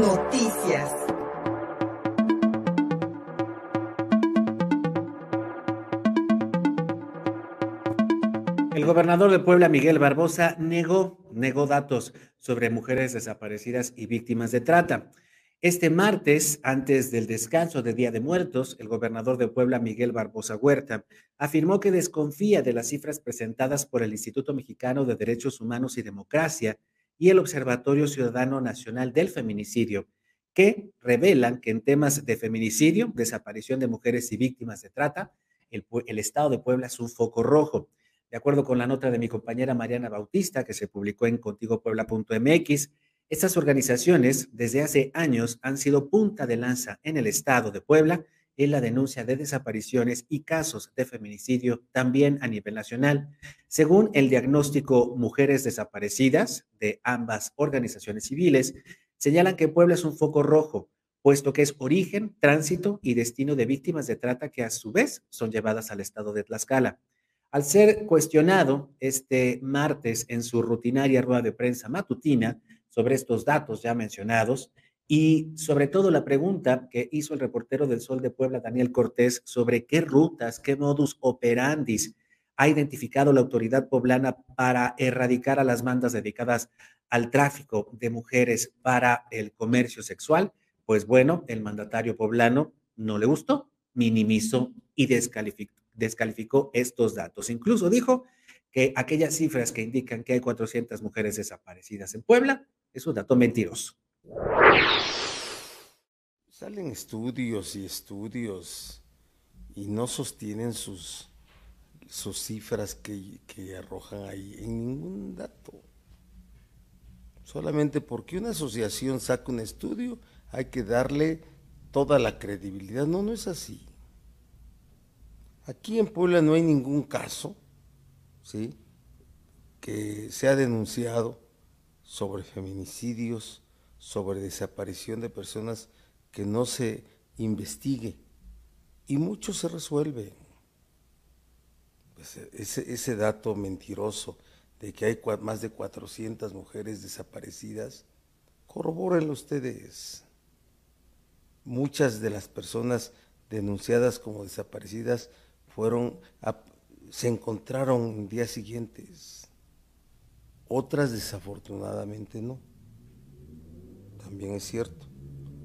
Noticias. El gobernador de Puebla, Miguel Barbosa, negó, negó datos sobre mujeres desaparecidas y víctimas de trata. Este martes, antes del descanso de Día de Muertos, el gobernador de Puebla, Miguel Barbosa Huerta, afirmó que desconfía de las cifras presentadas por el Instituto Mexicano de Derechos Humanos y Democracia y el Observatorio Ciudadano Nacional del Feminicidio, que revelan que en temas de feminicidio, desaparición de mujeres y víctimas de trata, el, el Estado de Puebla es un foco rojo. De acuerdo con la nota de mi compañera Mariana Bautista, que se publicó en contigopuebla.mx, estas organizaciones desde hace años han sido punta de lanza en el estado de Puebla en la denuncia de desapariciones y casos de feminicidio también a nivel nacional. Según el diagnóstico Mujeres Desaparecidas de ambas organizaciones civiles, señalan que Puebla es un foco rojo, puesto que es origen, tránsito y destino de víctimas de trata que a su vez son llevadas al estado de Tlaxcala. Al ser cuestionado este martes en su rutinaria rueda de prensa matutina, sobre estos datos ya mencionados y sobre todo la pregunta que hizo el reportero del Sol de Puebla, Daniel Cortés, sobre qué rutas, qué modus operandis ha identificado la autoridad poblana para erradicar a las bandas dedicadas al tráfico de mujeres para el comercio sexual. Pues bueno, el mandatario poblano no le gustó, minimizó y descalificó, descalificó estos datos. Incluso dijo que aquellas cifras que indican que hay 400 mujeres desaparecidas en Puebla es un dato mentiroso. Salen estudios y estudios y no sostienen sus, sus cifras que, que arrojan ahí en ningún dato. Solamente porque una asociación saca un estudio hay que darle toda la credibilidad. No, no es así. Aquí en Puebla no hay ningún caso, ¿sí? Que se ha denunciado sobre feminicidios, sobre desaparición de personas que no se investigue. Y mucho se resuelve. Pues ese, ese, dato mentiroso de que hay más de 400 mujeres desaparecidas, corrobórenlo ustedes. Muchas de las personas denunciadas como desaparecidas fueron se encontraron en días siguientes otras desafortunadamente no. También es cierto.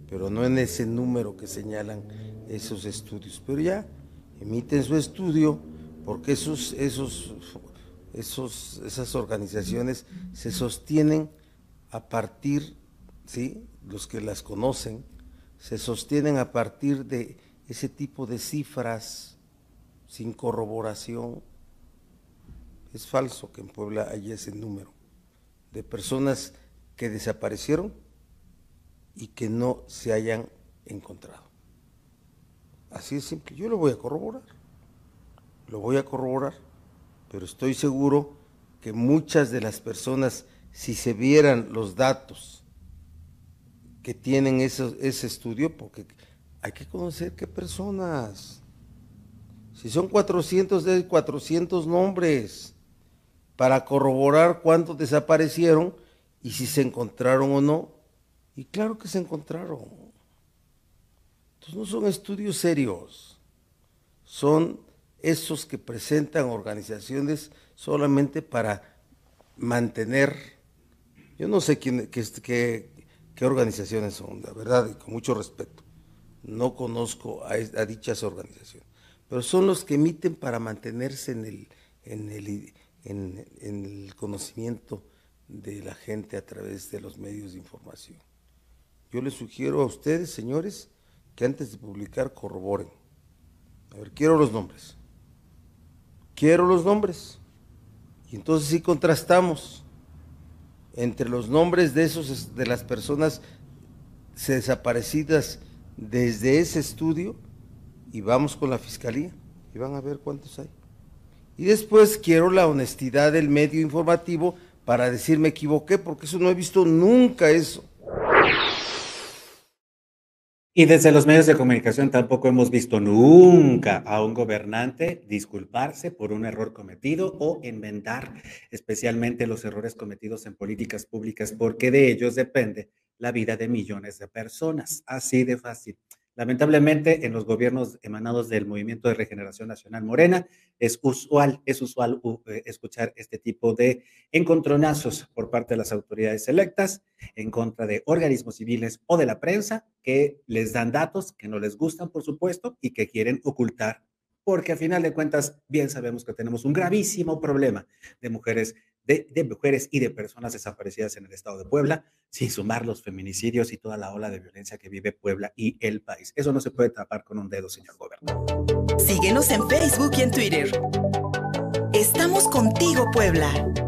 Pero no en ese número que señalan esos estudios. Pero ya emiten su estudio porque esos, esos, esos, esas organizaciones se sostienen a partir, ¿sí? los que las conocen, se sostienen a partir de ese tipo de cifras sin corroboración. Es falso que en Puebla haya ese número de personas que desaparecieron y que no se hayan encontrado. Así es simple. Yo lo voy a corroborar. Lo voy a corroborar. Pero estoy seguro que muchas de las personas, si se vieran los datos que tienen ese, ese estudio, porque hay que conocer qué personas. Si son 400, de 400 nombres para corroborar cuántos desaparecieron y si se encontraron o no. Y claro que se encontraron. Entonces no son estudios serios, son esos que presentan organizaciones solamente para mantener, yo no sé quién, qué, qué, organizaciones son, la verdad, y con mucho respeto, no conozco a, dichas organizaciones, pero son los que emiten para mantenerse en, el conocimiento de la gente a través de los medios de información. Yo les sugiero a ustedes, señores, que antes de publicar corroboren. A ver, quiero los nombres. Quiero los nombres. Y entonces sí contrastamos entre los nombres de esos de las personas desaparecidas desde ese estudio y vamos con la fiscalía y van a ver cuántos hay. Y después quiero la honestidad del medio informativo para decir me equivoqué, porque eso no he visto nunca eso. Y desde los medios de comunicación tampoco hemos visto nunca a un gobernante disculparse por un error cometido o enmendar especialmente los errores cometidos en políticas públicas, porque de ellos depende la vida de millones de personas. Así de fácil. Lamentablemente, en los gobiernos emanados del Movimiento de Regeneración Nacional Morena, es usual, es usual eh, escuchar este tipo de encontronazos por parte de las autoridades electas en contra de organismos civiles o de la prensa que les dan datos que no les gustan, por supuesto, y que quieren ocultar. Porque a final de cuentas, bien sabemos que tenemos un gravísimo problema de mujeres de, mujeres y de personas desaparecidas en el estado de Puebla, sin sumar los feminicidios y toda la ola de violencia que vive Puebla y el país. Eso no se puede tapar con un dedo, señor gobernador. Síguenos en Facebook y en Twitter. Estamos contigo, Puebla.